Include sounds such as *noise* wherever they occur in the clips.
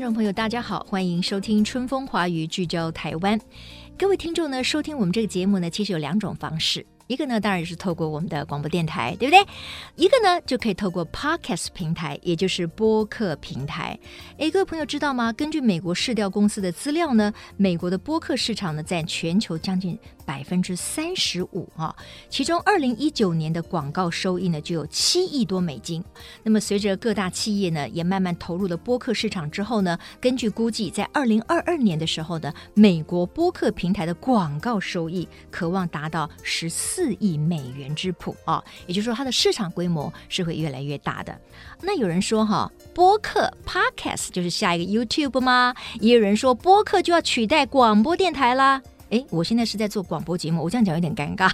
听众朋友，大家好，欢迎收听《春风华语》，聚焦台湾。各位听众呢，收听我们这个节目呢，其实有两种方式。一个呢，当然是透过我们的广播电台，对不对？一个呢，就可以透过 Podcast 平台，也就是播客平台。诶，各位朋友知道吗？根据美国市调公司的资料呢，美国的播客市场呢，占全球将近百分之三十五啊。其中，二零一九年的广告收益呢，就有七亿多美金。那么，随着各大企业呢，也慢慢投入了播客市场之后呢，根据估计，在二零二二年的时候呢，美国播客平台的广告收益可望达到十四。四亿美元之谱啊，也就是说，它的市场规模是会越来越大的。那有人说哈，播客 Podcast 就是下一个 YouTube 吗？也有人说播客就要取代广播电台啦。诶，我现在是在做广播节目，我这样讲有点尴尬。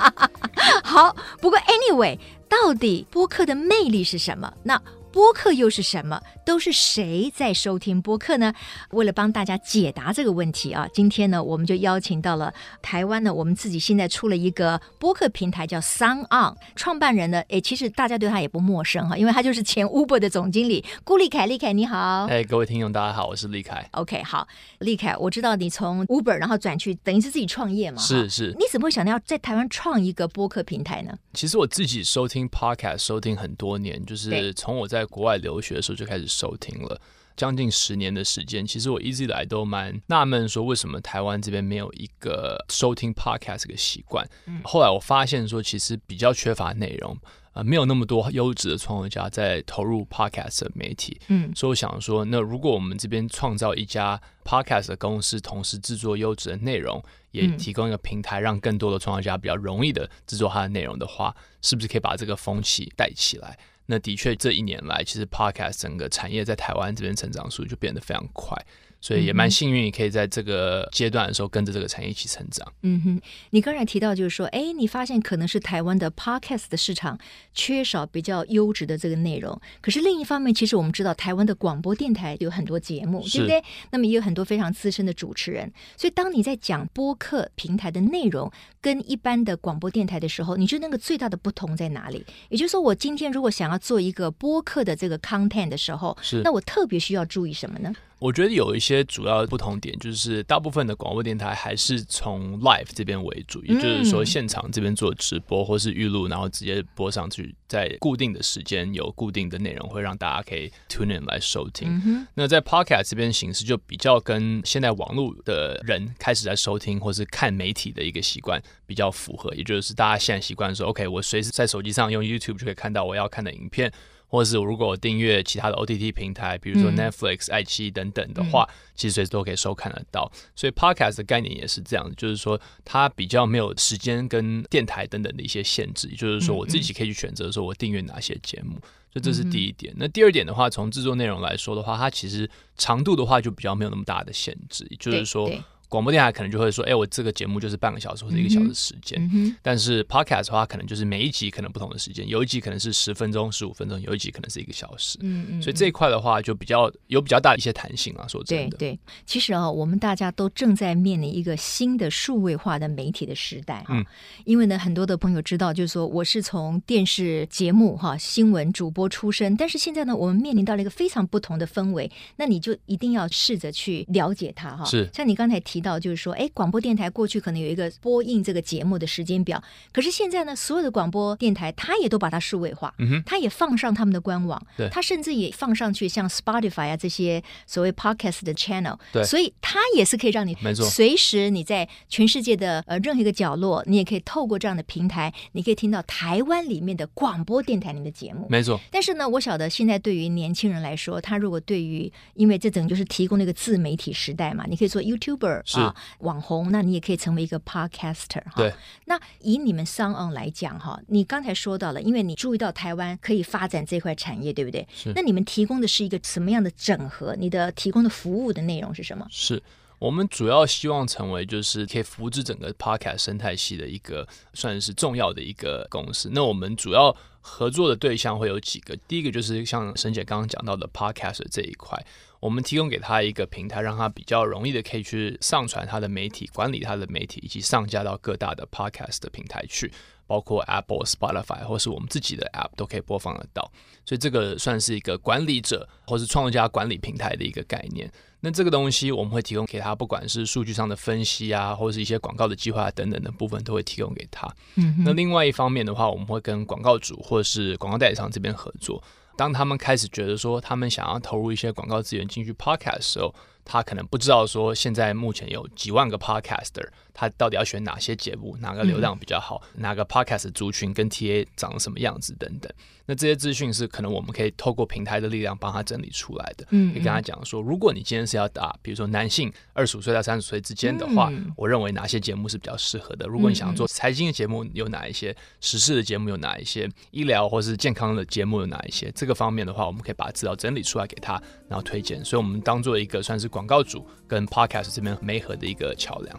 *laughs* 好，不过 Anyway，到底播客的魅力是什么？那播客又是什么？都是谁在收听播客呢？为了帮大家解答这个问题啊，今天呢，我们就邀请到了台湾呢，我们自己现在出了一个播客平台叫 SoundOn，创办人呢，诶，其实大家对他也不陌生哈，因为他就是前 Uber 的总经理顾立凯。立凯你好，哎，各位听众大家好，我是立凯。OK，好，立凯，我知道你从 Uber 然后转去，等于是自己创业嘛？是是。你怎么会想到要在台湾创一个播客平台呢？其实我自己收听 Podcast 收听很多年，就是从我在国外留学的时候就开始收听了，将近十年的时间。其实我一直以来都蛮纳闷，说为什么台湾这边没有一个收听 podcast 的习惯。后来我发现说，其实比较缺乏内容，呃，没有那么多优质的创作家在投入 podcast 的媒体。嗯，所以我想说，那如果我们这边创造一家 podcast 的公司，同时制作优质的内容，也提供一个平台，让更多的创作家比较容易的制作他的内容的话，是不是可以把这个风气带起来？那的确，这一年来，其实 Podcast 整个产业在台湾这边成长速度就变得非常快。所以也蛮幸运，也可以在这个阶段的时候跟着这个产业一起成长。嗯哼，你刚才提到就是说，哎，你发现可能是台湾的 Podcast 的市场缺少比较优质的这个内容。可是另一方面，其实我们知道台湾的广播电台有很多节目，对不对？那么也有很多非常资深的主持人。所以当你在讲播客平台的内容跟一般的广播电台的时候，你觉得那个最大的不同在哪里？也就是说，我今天如果想要做一个播客的这个 content 的时候，是那我特别需要注意什么呢？我觉得有一些主要不同点，就是大部分的广播电台还是从 live 这边为主，也就是说现场这边做直播或是预录，然后直接播上去，在固定的时间有固定的内容，会让大家可以 tune in 来收听。那在 podcast 这边形式就比较跟现在网络的人开始在收听或是看媒体的一个习惯比较符合，也就是大家现在习惯说，OK，我随时在手机上用 YouTube 就可以看到我要看的影片。或者是如果我订阅其他的 OTT 平台，比如说 Netflix、爱奇艺等等的话，其实随时都可以收看得到。所以 Podcast 的概念也是这样，就是说它比较没有时间跟电台等等的一些限制，就是说我自己可以去选择说我订阅哪些节目。所以这是第一点。那第二点的话，从制作内容来说的话，它其实长度的话就比较没有那么大的限制，就是说。广播电台可能就会说，哎，我这个节目就是半个小时或者一个小时时间。嗯嗯、但是 Podcast 的话，可能就是每一集可能不同的时间，有一集可能是十分钟、十五分钟，有一集可能是一个小时。嗯嗯。所以这一块的话，就比较有比较大的一些弹性啊。说真的，对对。其实啊，我们大家都正在面临一个新的数位化的媒体的时代啊。嗯。因为呢，很多的朋友知道，就是说我是从电视节目哈新闻主播出身，但是现在呢，我们面临到了一个非常不同的氛围，那你就一定要试着去了解它哈。是。像你刚才提到，就是说，哎。广播电台过去可能有一个播映这个节目的时间表，可是现在呢，所有的广播电台它也都把它数位化，嗯哼，它也放上他们的官网，对，它甚至也放上去像 Spotify 啊这些所谓 Podcast 的 channel，对，所以它也是可以让你没错，随时你在全世界的呃任何一个角落，你也可以透过这样的平台，你可以听到台湾里面的广播电台里面的节目，没错。但是呢，我晓得现在对于年轻人来说，他如果对于因为这种就是提供那个自媒体时代嘛，你可以做 YouTuber 是啊网。红，那你也可以成为一个 podcaster 哈。对。那以你们 SoundOn 来讲哈，你刚才说到了，因为你注意到台湾可以发展这块产业，对不对？是。那你们提供的是一个什么样的整合？你的提供的服务的内容是什么？是我们主要希望成为就是可以扶持整个 podcast 生态系的一个算是重要的一个公司。那我们主要合作的对象会有几个，第一个就是像沈姐刚刚讲到的 podcast 这一块，我们提供给他一个平台，让他比较容易的可以去上传他的媒体、管理他的媒体，以及上架到各大的 podcast 的平台去。包括 Apple、Spotify 或是我们自己的 App 都可以播放得到，所以这个算是一个管理者或是创作家管理平台的一个概念。那这个东西我们会提供给他，不管是数据上的分析啊，或者是一些广告的计划等等的部分，都会提供给他。嗯，那另外一方面的话，我们会跟广告主或者是广告代理商这边合作。当他们开始觉得说他们想要投入一些广告资源进去 Podcast 的时候，他可能不知道说现在目前有几万个 Podcaster。他到底要选哪些节目，哪个流量比较好，嗯、哪个 podcast 族群跟 TA 长得什么样子等等。那这些资讯是可能我们可以透过平台的力量帮他整理出来的。嗯，可以跟他讲说，如果你今天是要打，比如说男性二十五岁到三十岁之间的话，嗯，我认为哪些节目是比较适合的。如果你想要做财经的节目，有哪一些？时事的节目有哪一些？医疗或是健康的节目有哪一些？这个方面的话，我们可以把资料整理出来给他，然后推荐。所以，我们当做一个算是广告主跟 podcast 这边媒合的一个桥梁。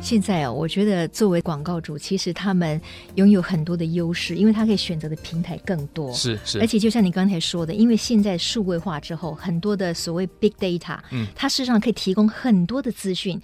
现在啊，我觉得作为广告主，其实他们拥有很多的优势，因为他可以选择的平台更多。是是，而且就像你刚才说的，因为现在数位化之后，很多的所谓 big data，嗯，它事实上可以提供很多的资讯。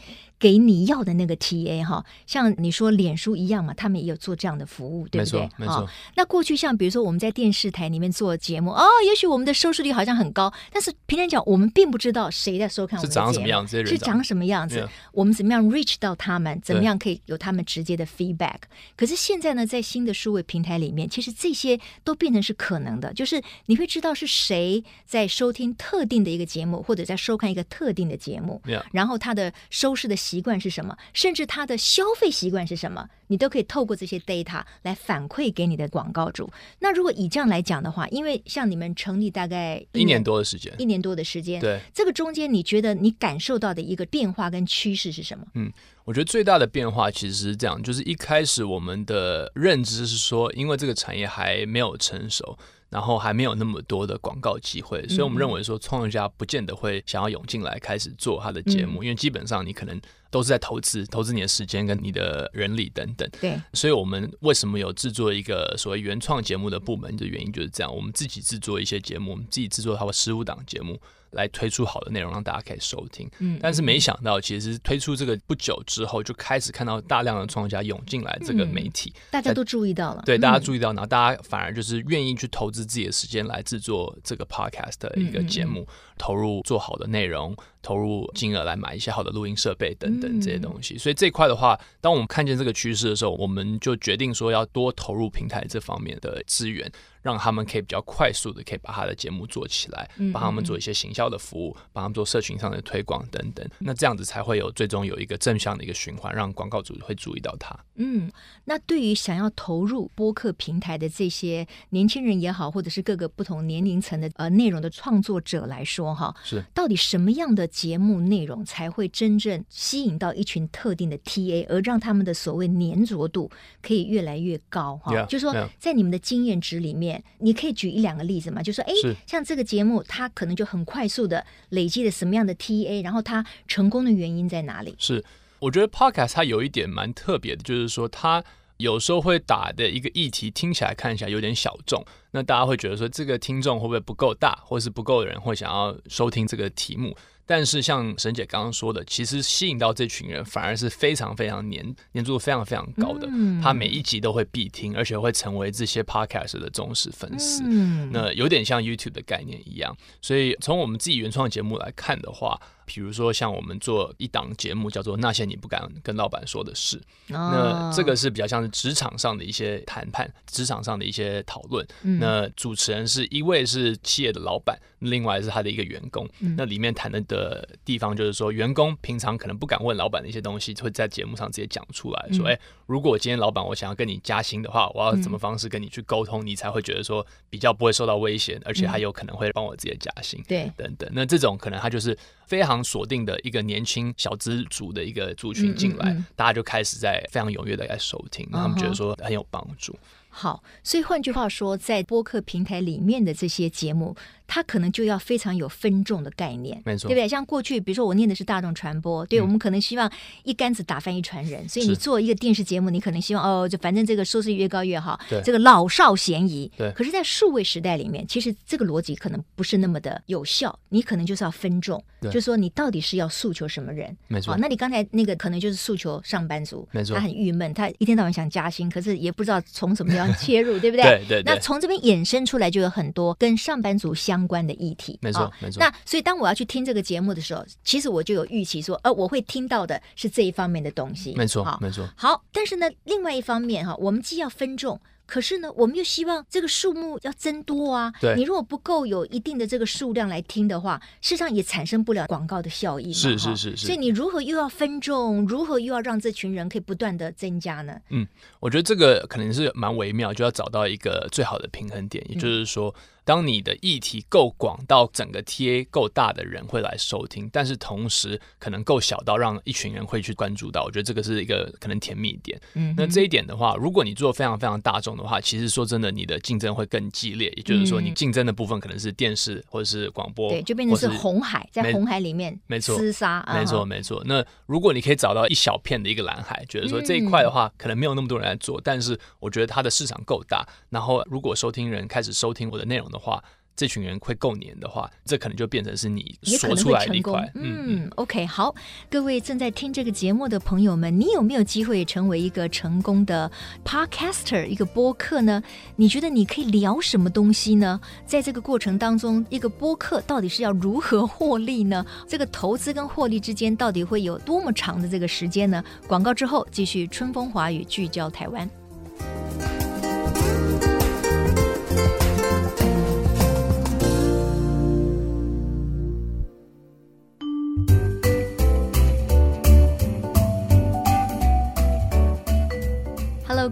给你要的那个 TA 哈，像你说脸书一样嘛，他们也有做这样的服务，对不对？没错，没错。那过去像比如说我们在电视台里面做节目，哦，也许我们的收视率好像很高，但是平常讲我们并不知道谁在收看我们的节目，是长什么样子，是长什么样子，我们怎么样 reach 到他们，怎么样可以有他们直接的 feedback。可是现在呢，在新的数位平台里面，其实这些都变成是可能的，就是你会知道是谁在收听特定的一个节目，或者在收看一个特定的节目，然后他的收视的。习惯是什么？甚至他的消费习惯是什么？你都可以透过这些 data 来反馈给你的广告主。那如果以这样来讲的话，因为像你们成立大概一年，一年多的时间，一年多的时间，对这个中间，你觉得你感受到的一个变化跟趋势是什么？嗯，我觉得最大的变化其实是这样，就是一开始我们的认知是说，因为这个产业还没有成熟。然后还没有那么多的广告机会，所以我们认为说，创作家不见得会想要涌进来开始做他的节目，因为基本上你可能都是在投资，投资你的时间跟你的人力等等。对，所以我们为什么有制作一个所谓原创节目的部门的原因就是这样，我们自己制作一些节目，我们自己制作他的十五档节目。来推出好的内容，让大家可以收听。嗯，但是没想到，其实推出这个不久之后，就开始看到大量的创作家涌进来这个媒体，大家都注意到了。对，大家注意到，然后大家反而就是愿意去投资自己的时间来制作这个 podcast 的一个节目，投入做好的内容，投入金额来买一些好的录音设备等等这些东西。所以这一块的话，当我们看见这个趋势的时候，我们就决定说要多投入平台这方面的资源。让他们可以比较快速的可以把他的节目做起来，帮他们做一些行销的服务，帮他们做社群上的推广等等。那这样子才会有最终有一个正向的一个循环，让广告主会注意到他。嗯，那对于想要投入播客平台的这些年轻人也好，或者是各个不同年龄层的呃内容的创作者来说，哈，是到底什么样的节目内容才会真正吸引到一群特定的 TA，而让他们的所谓粘着度可以越来越高？哈，yeah, 就是说在你们的经验值里面。你可以举一两个例子嘛？就说，哎，像这个节目，它可能就很快速的累积了什么样的 TA，然后它成功的原因在哪里？是，我觉得 Podcast 它有一点蛮特别的，就是说它有时候会打的一个议题听起来看起来有点小众，那大家会觉得说这个听众会不会不够大，或是不够人会想要收听这个题目？但是像沈姐刚刚说的，其实吸引到这群人反而是非常非常年年度非常非常高的。嗯，他每一集都会必听，而且会成为这些 podcast 的忠实粉丝。嗯，那有点像 YouTube 的概念一样。所以从我们自己原创节目来看的话，比如说像我们做一档节目叫做《那些你不敢跟老板说的事》，那这个是比较像是职场上的一些谈判，职场上的一些讨论。那主持人是一位是企业的老板，另外是他的一个员工。那里面谈的的地方就是说，员工平常可能不敢问老板的一些东西，会在节目上直接讲出来说：“哎，如果今天老板我想要跟你加薪的话，我要怎么方式跟你去沟通，你才会觉得说比较不会受到威胁，而且还有可能会帮我直接加薪？对，等等。那这种可能他就是。非常锁定的一个年轻小资族的一个族群进来，嗯嗯嗯，大家就开始在非常踊跃的在收听，他们觉得说很有帮助。好，所以换句话说，在播客平台里面的这些节目，他可能就要非常有分众的概念，没错，对不对？像过去，比如说我念的是大众传播，对、嗯、我们可能希望一竿子打翻一船人，所以你做一个电视节目，你可能希望哦，就反正这个收视率越高越好，对，这个老少咸宜。对，可是，在数位时代里面，其实这个逻辑可能不是那么的有效，你可能就是要分众，就是说你到底是要诉求什么人？没错。哦，那你刚才那个可能就是诉求上班族，没错，他很郁闷，他一天到晚想加薪，可是也不知道从什么地方切入，对不对？*laughs* 对对，对。那从这边衍生出来就有很多跟上班族相关的议题，没错、哦、没错。那所以当我要去听这个节目的时候，其实我就有预期说，呃，我会听到的是这一方面的东西，没错、哦、没错。好，但是呢，另外一方面哈，我们既要分众。可是呢，我们又希望这个数目要增多啊。对，你如果不够有一定的这个数量来听的话，事实上也产生不了广告的效益嘛。是是是是。所以你如何又要分众，如何又要让这群人可以不断的增加呢？嗯，我觉得这个可能是蛮微妙，就要找到一个最好的平衡点，也就是说。嗯当你的议题够广到整个 TA 够大的人会来收听，但是同时可能够小到让一群人会去关注到，我觉得这个是一个可能甜蜜点。嗯，那这一点的话，如果你做非常非常大众的话，其实说真的，你的竞争会更激烈。也就是说，你竞争的部分可能是电视或者是广播，对，就变成是红海，在红海里面没错厮杀，没错没错。那如果你可以找到一小片的一个蓝海，觉得说这一块的话，可能没有那么多人来做，但是我觉得它的市场够大，然后如果收听人开始收听我的内容的话。这群人会够黏的话，这可能就变成是你说出来的一块。嗯，OK，好，各位正在听这个节目的朋友们，你有没有机会成为一个成功的 Podcaster，一个播客呢？你觉得你可以聊什么东西呢？在这个过程当中，一个播客到底是要如何获利呢？这个投资跟获利之间到底会有多么长的这个时间呢？广告之后继续春风华语聚焦台湾。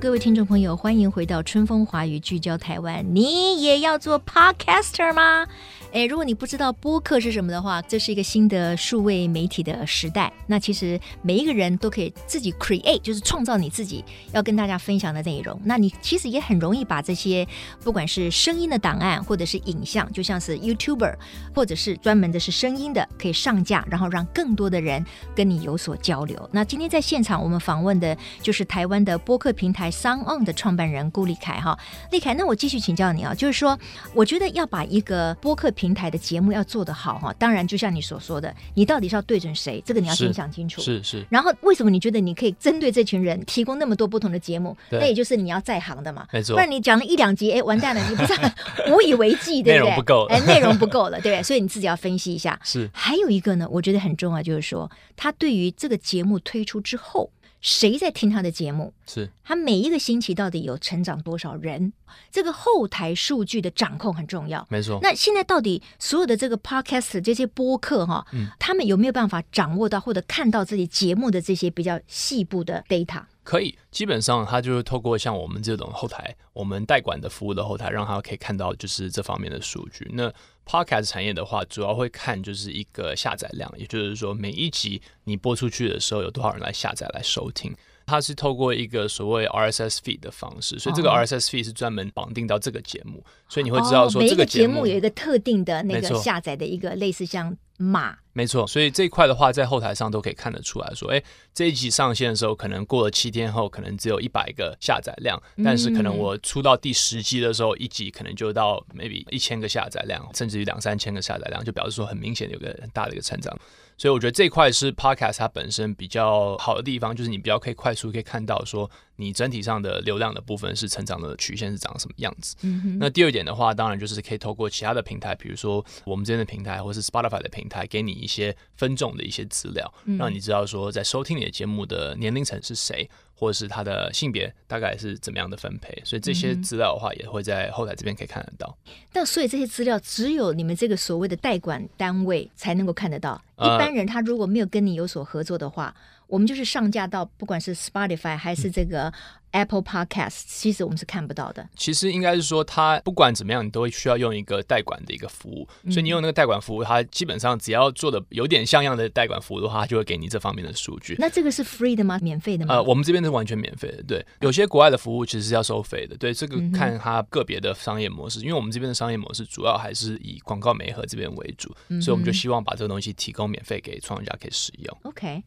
各位听众朋友，欢迎回到春风华语聚焦台湾。你也要做 Podcaster 吗？诶，如果你不知道播客是什么的话，这是一个新的数位媒体的时代。那其实每一个人都可以自己 create，就是创造你自己要跟大家分享的内容。那你其实也很容易把这些不管是声音的档案，或者是影像，就像是 YouTuber，或者是专门的是声音的，可以上架，然后让更多的人跟你有所交流。那今天在现场我们访问的就是台湾的播客平台 SoundOn 的创办人顾立凯哈，立凯，那我继续请教你啊，就是说，我觉得要把一个播客台的节目要做得好哈，当然就像你所说的，你到底是要对准谁，这个你要先想清楚。是是。然后为什么你觉得你可以针对这群人提供那么多不同的节目？那也就是你要在行的嘛。没错。不然你讲了一两集，哎，完蛋了，你不是 *laughs* 无以为继，对不对？内容不够。哎，内容不够了，对不对？所以你自己要分析一下。是。还有一个呢，我觉得很重要，就是说他对于这个节目推出之后。谁在听他的节目？是他每一个星期到底有成长多少人？这个后台数据的掌控很重要。没错。那现在到底所有的这个 podcast 这些播客哈，嗯，他们有没有办法掌握到或者看到自己节目的这些比较细部的 data？可以，基本上他就是透过像我们这种后台，我们代管的服务的后台，让他可以看到就是这方面的数据。那 Podcast 产业的话，主要会看就是一个下载量，也就是说每一集你播出去的时候，有多少人来下载来收听。它是透过一个所谓 RSS feed 的方式，所以这个 RSS feed 是专门绑定到这个节目，所以你会知道说这个节目有一个特定的那个下载的一个类似像码。没错，所以这一块的话，在后台上都可以看得出来说，哎，这一集上线的时候，可能过了七天后，可能只有一百个下载量，但是可能我出到第十集的时候，一集可能就到 maybe 一千个下载量，甚至于两三千个下载量，就表示说很明显有个很大的一个成长。所以我觉得这块是 Podcast 它本身比较好的地方，就是你比较可以快速可以看到说你整体上的流量的部分是成长的曲线是长什么样子。嗯。那第二点的话，当然就是可以透过其他的平台，比如说我们这边的平台，或是 Spotify 的平台，给你一些分众的一些资料，让你知道说在收听你的节目的年龄层是谁。或者是他的性别大概是怎么样的分配，所以这些资料的话也会在后台这边可以看得到。那、嗯、所以这些资料只有你们这个所谓的代管单位才能够看得到。一般人他如果没有跟你有所合作的话，呃、我们就是上架到不管是 Spotify 还是这个 Apple Podcast，其实我们是看不到的。其实应该是说，它不管怎么样，你都会需要用一个代管的一个服务。嗯、所以你用那个代管服务，它基本上只要做的有点像样的代管服务的话，它就会给你这方面的数据。那这个是 free 的吗？免费的吗？呃，我们这边是完全免费的。对，有些国外的服务其实是要收费的。对，这个看它个别的商业模式。嗯、因为我们这边的商业模式主要还是以广告媒合这边为主，嗯、所以我们就希望把这个东西提供免费给创业家可以使用。OK。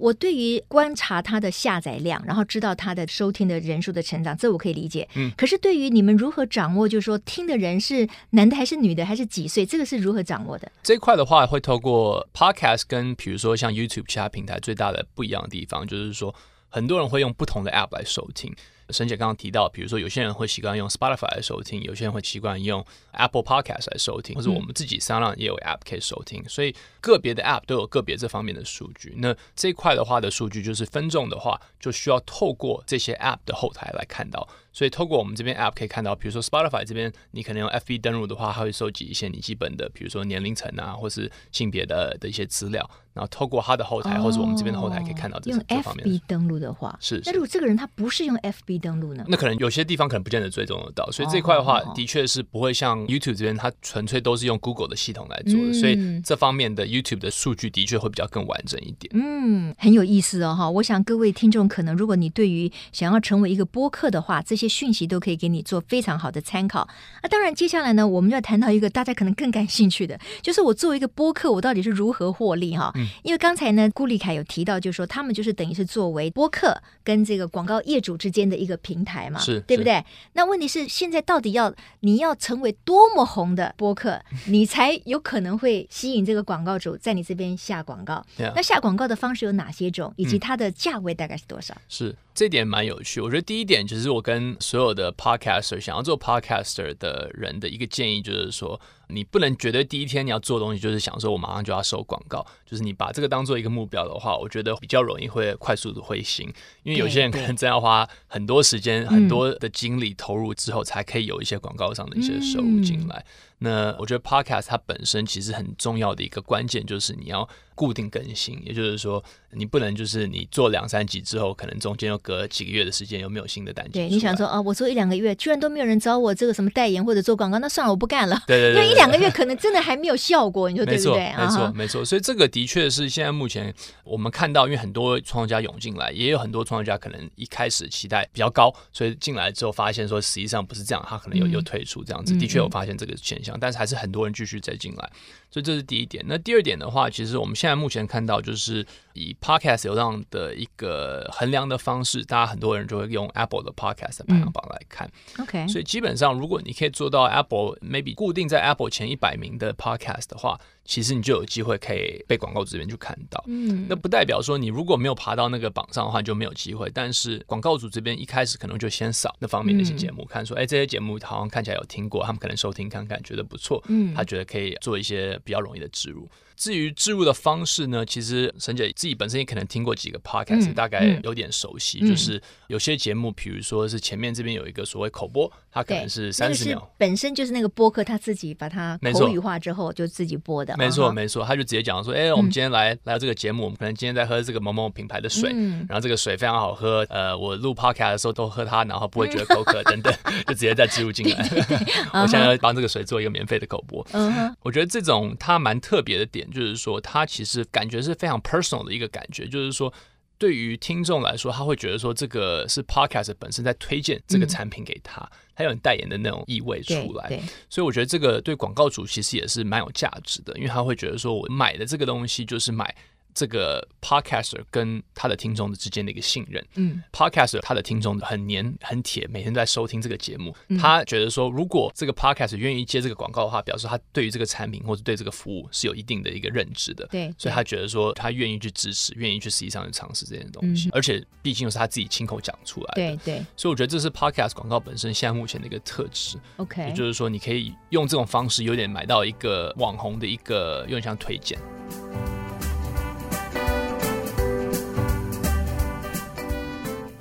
我对于观察它的下载量，然后知道它的收听的人数的成长，这我可以理解。嗯，可是对于你们如何掌握，就是说听的人是男的还是女的，还是几岁，这个是如何掌握的？这一块的话，会透过 Podcast 跟比如说像 YouTube 其他平台最大的不一样的地方，就是说很多人会用不同的 App 来收听。沈姐刚刚提到，比如说有些人会习惯用 Spotify 来收听，有些人会习惯用 Apple Podcast 来收听，或者我们自己 SoundOn 也有 App 可以收听，所以个别的 App 都有个别这方面的数据。那这一块的话的数据就是分众的话，就需要透过这些 App 的后台来看到。所以透过我们这边 App 可以看到，比如说 Spotify 这边，你可能用 FB 登录的话，它会收集一些你基本的，比如说年龄层啊，或是性别的的一些资料。然后透过它的后台，或者我们这边的后台，可以看到这些这方面。用 FB 登录的话，是。那如果这个人他不是用 FB 登录呢？那可能有些地方可能不见得追踪得到。所以这块的话，的确是不会像 YouTube 这边，它纯粹都是用 Google 的系统来做的。所以这方面的 YouTube 的数据的确会比较更完整一点。嗯，很有意思哦哈。我想各位听众可能，如果你对于想要成为一个播客的话，这些讯息都可以给你做非常好的参考。那当然，接下来呢，我们要谈到一个大家可能更感兴趣的，*laughs* 就是我作为一个播客，我到底是如何获利哈？因为刚才呢。顾立凯有提到，就是说他们就是等于是作为播客跟这个广告业主之间的一个平台嘛，是，对不对？那问题是现在到底要你要成为多么红的 *laughs* 播客，你才有可能会吸引这个广告主在你这边下广告？那下广告的方式有哪些种，以及它的价位大概是多少？是。这点蛮有趣，我觉得第一点就是我跟所有的 podcaster 想要做 podcaster 的人的一个建议，就是说你不能绝对第一天你要做东西就是想说我马上就要收广告，就是你把这个当做一个目标的话，我觉得比较容易会快速的灰心，因为有些人可能真要花很多时间、很多的精力投入之后，才可以有一些广告上的一些收入进来。那我觉得 podcast 它本身其实很重要的一个关键就是你要固定更新，也就是说你不能就是你做两三集之后，可能中间又隔几个月的时间又没有新的单集。对，你想说啊，我做一两个月，居然都没有人找我这个什么代言或者做广告，那算了，我不干了。对 *laughs* 对 *laughs* 对，对，因为一两个月可能真的还没有效果，你说对不对？没错，没错。所以这个的确是现在目前我们看到，因为很多创作家涌进来，也有很多创作家可能一开始期待比较高，所以进来之后发现说实际上不是这样，他可能又又退出这样子。的确有发现这个现象，但是还是很多人。继续再进来，所以这是第一点。那第二点的话，其实我们现在目前看到，就是以 Podcast 流量的一个衡量的方式，大家很多人就会用 Apple 的 Podcast 的排行榜来看。嗯、OK，所以基本上，如果你可以做到 Apple maybe 固定在 Apple 前一百名的 Podcast 的话。其实你就有机会可以被广告主这边去看到，嗯，那不代表说你如果没有爬到那个榜上的话就没有机会。但是广告主这边一开始可能就先扫那方面的一些节目，看说，哎，这些节目好像看起来有听过，他们可能收听看看，觉得不错，嗯，他觉得可以做一些比较容易的植入。至于置入的方式呢，其实沈姐自己本身也可能听过几个 podcast，、嗯、大概有点熟悉。嗯、就是有些节目，比如说是前面这边有一个所谓口播，它可能是三十秒、那个，本身就是那个播客他自己把它口语化之后就自己播的。没错，没错，他就直接讲说，哎、欸，我们今天来、嗯、来到这个节目，我们可能今天在喝这个某某品牌的水，嗯、然后这个水非常好喝，呃，我录 podcast 的时候都喝它，然后不会觉得口渴 *laughs* 等等，就直接再植入进来。*laughs* 我现在要帮这个水做一个免费的口播。嗯，我觉得这种它蛮特别的点，就是说它。其实感觉是非常 personal 的一个感觉，就是说，对于听众来说，他会觉得说，这个是 podcast 本身在推荐这个产品给他，他有代言的那种意味出来。所以我觉得这个对广告主其实也是蛮有价值的，因为他会觉得说，我买的这个东西就是买。这个 podcaster 跟他的听众之间的一个信任，嗯，podcaster 他的听众很黏很铁，每天都在收听这个节目，嗯、他觉得说，如果这个 podcaster 愿意接这个广告的话，表示他对于这个产品或者对这个服务是有一定的一个认知的，对，所以他觉得说，他愿意去支持，愿意去实际上去尝试这件东西，嗯、而且毕竟又是他自己亲口讲出来的，对对，所以我觉得这是 podcast 广告本身现在目前的一个特质，OK，也就是说，你可以用这种方式，有点买到一个网红的一个，有点像推荐。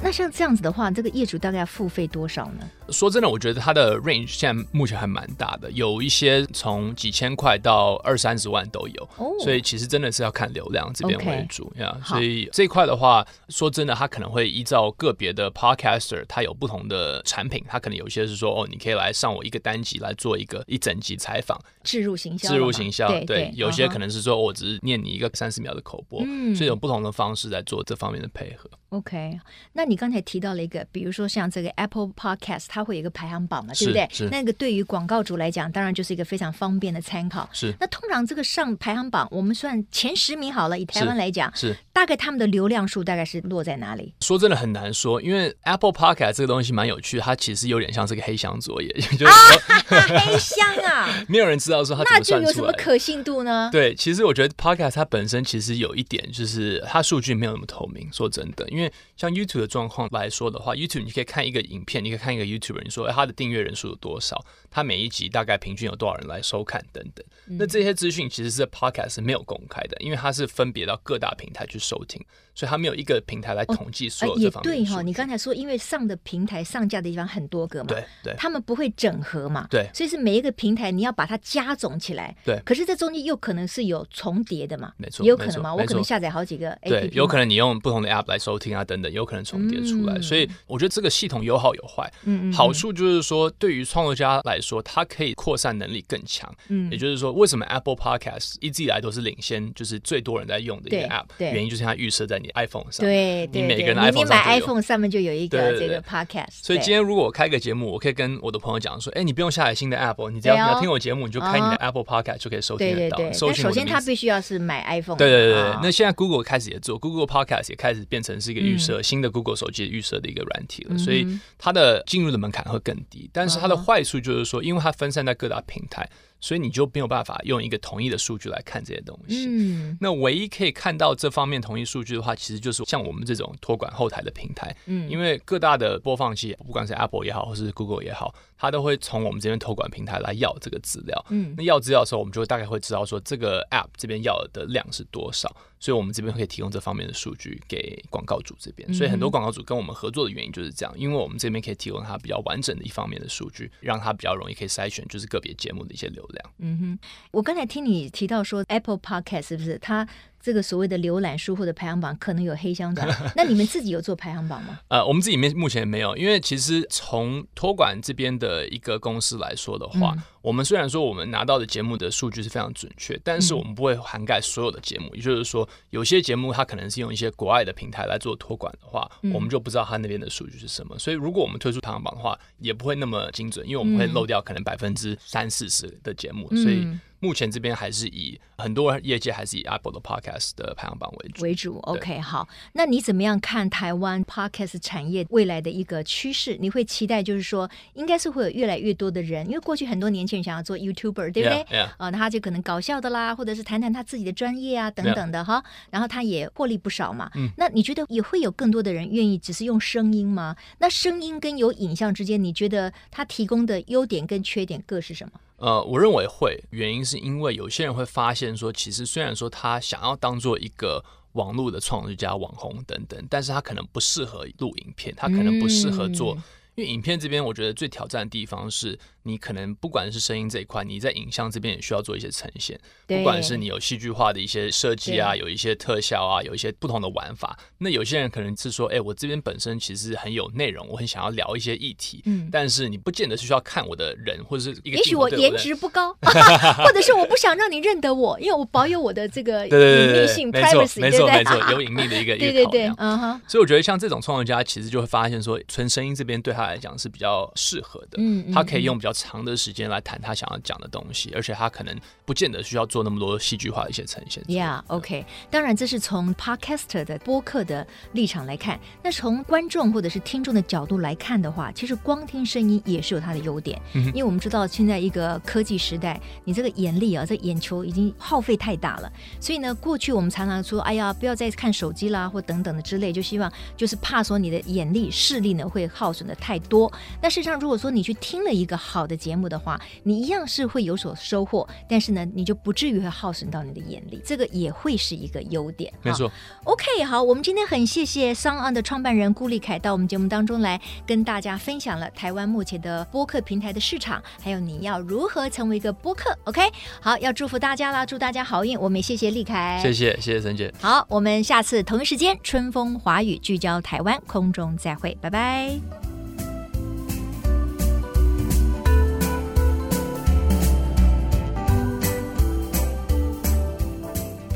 那像这样子的话，这个业主大概要付费多少呢？说真的，我觉得它的 range 现在目前还蛮大的，有一些从几千块到二三十万都有。哦，所以其实真的是要看流量这边为主呀。Okay, 所以这一块的话，说真的，它可能会依照个别的 podcaster，它有不同的产品，它可能有些是说，哦，你可以来上我一个单集来做一个一整集采访，置入行销，置入行销，对，有些可能是说，我只是念你一个三十秒的口播，嗯，所以有不同的方式来做这方面的配合。OK，那你刚才提到了一个，比如说像这个 Apple Podcast，它会有一个排行榜嘛，对不对？是。那个对于广告主来讲，当然就是一个非常方便的参考。是。那通常这个上排行榜，我们算前十名好了，以台湾来讲，是。是大概他们的流量数大概是落在哪里？说真的很难说，因为 Apple Podcast 这个东西蛮有趣，它其实有点像这个黑箱作业，*laughs* 就是说、啊、*laughs* 黑箱啊，没有人知道说它。那就有什么可信度呢？对，其实我觉得 Podcast 它本身其实有一点，就是它数据没有那么透明。说真的，因为像 YouTube 的状况来说的话，YouTube 你可以看一个影片，你可以看一个 YouTuber，你说哎，他的订阅人数有多少？他每一集大概平均有多少人来收看等等。嗯、那这些资讯其实是 Podcast 是没有公开的，因为它是分别到各大平台去收听，所以它没有一个平台来统计所有这方面、哦呃。也对哈、哦，你刚才说，因为上的平台上架的地方很多个嘛，对对，他们不会整合嘛，对，所以是每一个平台你要把它加总起来，对。可是这中间又可能是有重叠的嘛，没错，也有可能嘛，我可能下载好几个 APP，对，有可能你用不同的 App 来收听啊等等，有可能重叠出来、嗯，所以我觉得这个系统有好有坏。嗯嗯。好处就是说，对于创作家来说，它可以扩散能力更强。嗯。也就是说，为什么 Apple Podcast 一直以来都是领先，就是最多人在用的一个 App？对。原因就是它预设在你 iPhone 上。对。你每个人 iPhone 上买 iPhone 上面就有一个这个 Podcast。所以今天如果我开个节目，我可以跟我的朋友讲说：“哎，你不用下载新的 App，你只要你要听我节目，你就开你的 Apple Podcast 就可以收听得到。”对对对。但首先，它必须要是买 iPhone。对对对。那现在 Google 开始也做，Google Podcast 也开始变成是一个预设新的 Google 手机预设的一个软体了，所以它的进入的门槛会更低。但是它的坏处就是说，因为它分散在各大平台。所以你就没有办法用一个统一的数据来看这些东西。嗯，那唯一可以看到这方面统一数据的话，其实就是像我们这种托管后台的平台。嗯，因为各大的播放器，不管是 Apple 也好，或是 Google 也好，它都会从我们这边托管平台来要这个资料。嗯，那要资料的时候，我们就大概会知道说这个 App 这边要的量是多少。所以我们这边可以提供这方面的数据给广告主这边。所以很多广告主跟我们合作的原因就是这样，因为我们这边可以提供它比较完整的一方面的数据，让它比较容易可以筛选就是个别节目的一些流嗯哼。我刚才听你提到说 Apple Podcast 是不是它这个所谓的浏览数或者排行榜可能有黑箱？*laughs* 那你们自己有做排行榜吗？*laughs* 呃，我们自己没目前没有，因为其实从托管这边的一个公司来说的话，嗯、我们虽然说我们拿到的节目的数据是非常准确，但是我们不会涵盖所有的节目。嗯、也就是说，有些节目它可能是用一些国外的平台来做托管的话，嗯、我们就不知道它那边的数据是什么。所以，如果我们推出排行榜的话，也不会那么精准，因为我们会漏掉可能百分之三四十的节目，嗯、所以。目前这边还是以很多业界还是以 Apple 的 Podcast 的排行榜为主。为主，OK，好。那你怎么样看台湾 Podcast 产业未来的一个趋势？你会期待就是说，应该是会有越来越多的人，因为过去很多年轻人想要做 YouTuber，对不对？啊、yeah, yeah. 呃，他就可能搞笑的啦，或者是谈谈他自己的专业啊等等的哈。然后他也获利不少嘛。嗯。那你觉得也会有更多的人愿意只是用声音吗？那声音跟有影像之间，你觉得他提供的优点跟缺点各是什么？呃，我认为会，原因是因为有些人会发现说，其实虽然说他想要当做一个网络的创作家、网红等等，但是他可能不适合录影片，他可能不适合做，因为影片这边我觉得最挑战的地方是。你可能不管是声音这一块，你在影像这边也需要做一些呈现。不管是你有戏剧化的一些设计啊，有一些特效啊，有一些不同的玩法。那有些人可能是说，哎、欸，我这边本身其实很有内容，我很想要聊一些议题。嗯。但是你不见得是需要看我的人，或者是一个。也许我颜值不高，*laughs* 或者是我不想让你认得我，因为我保有我的这个隐秘性 privacy，没错没错，有隐秘的一个 *laughs* 一个考量。对对对，嗯哼。所以我觉得像这种创作家，其实就会发现说，纯声音这边对他来讲是比较适合的。嗯。他可以用比较长的时间来谈他想要讲的东西，而且他可能不见得需要做那么多戏剧化的一些呈现。Yeah，OK。当然，这是从 Podcaster 的播客的立场来看。那从观众或者是听众的角度来看的话，其实光听声音也是有它的优点。嗯，因为我们知道现在一个科技时代，你这个眼力啊，这眼球已经耗费太大了。所以呢，过去我们常常说，哎呀，不要再看手机啦，或等等的之类，就希望就是怕说你的眼力视力呢会耗损的太多。那事实上，如果说你去听了一个好的节目的话，你一样是会有所收获，但是呢，你就不至于会耗损到你的眼力，这个也会是一个优点。没错。OK，好，我们今天很谢谢 SoundOn 的创办人顾立凯到我们节目当中来跟大家分享了台湾目前的播客平台的市场，还有你要如何成为一个播客。OK，好，要祝福大家啦，祝大家好运。我们也谢谢立凯，谢谢谢谢陈姐。好，我们下次同一时间春风华语聚焦台湾空中再会，拜拜。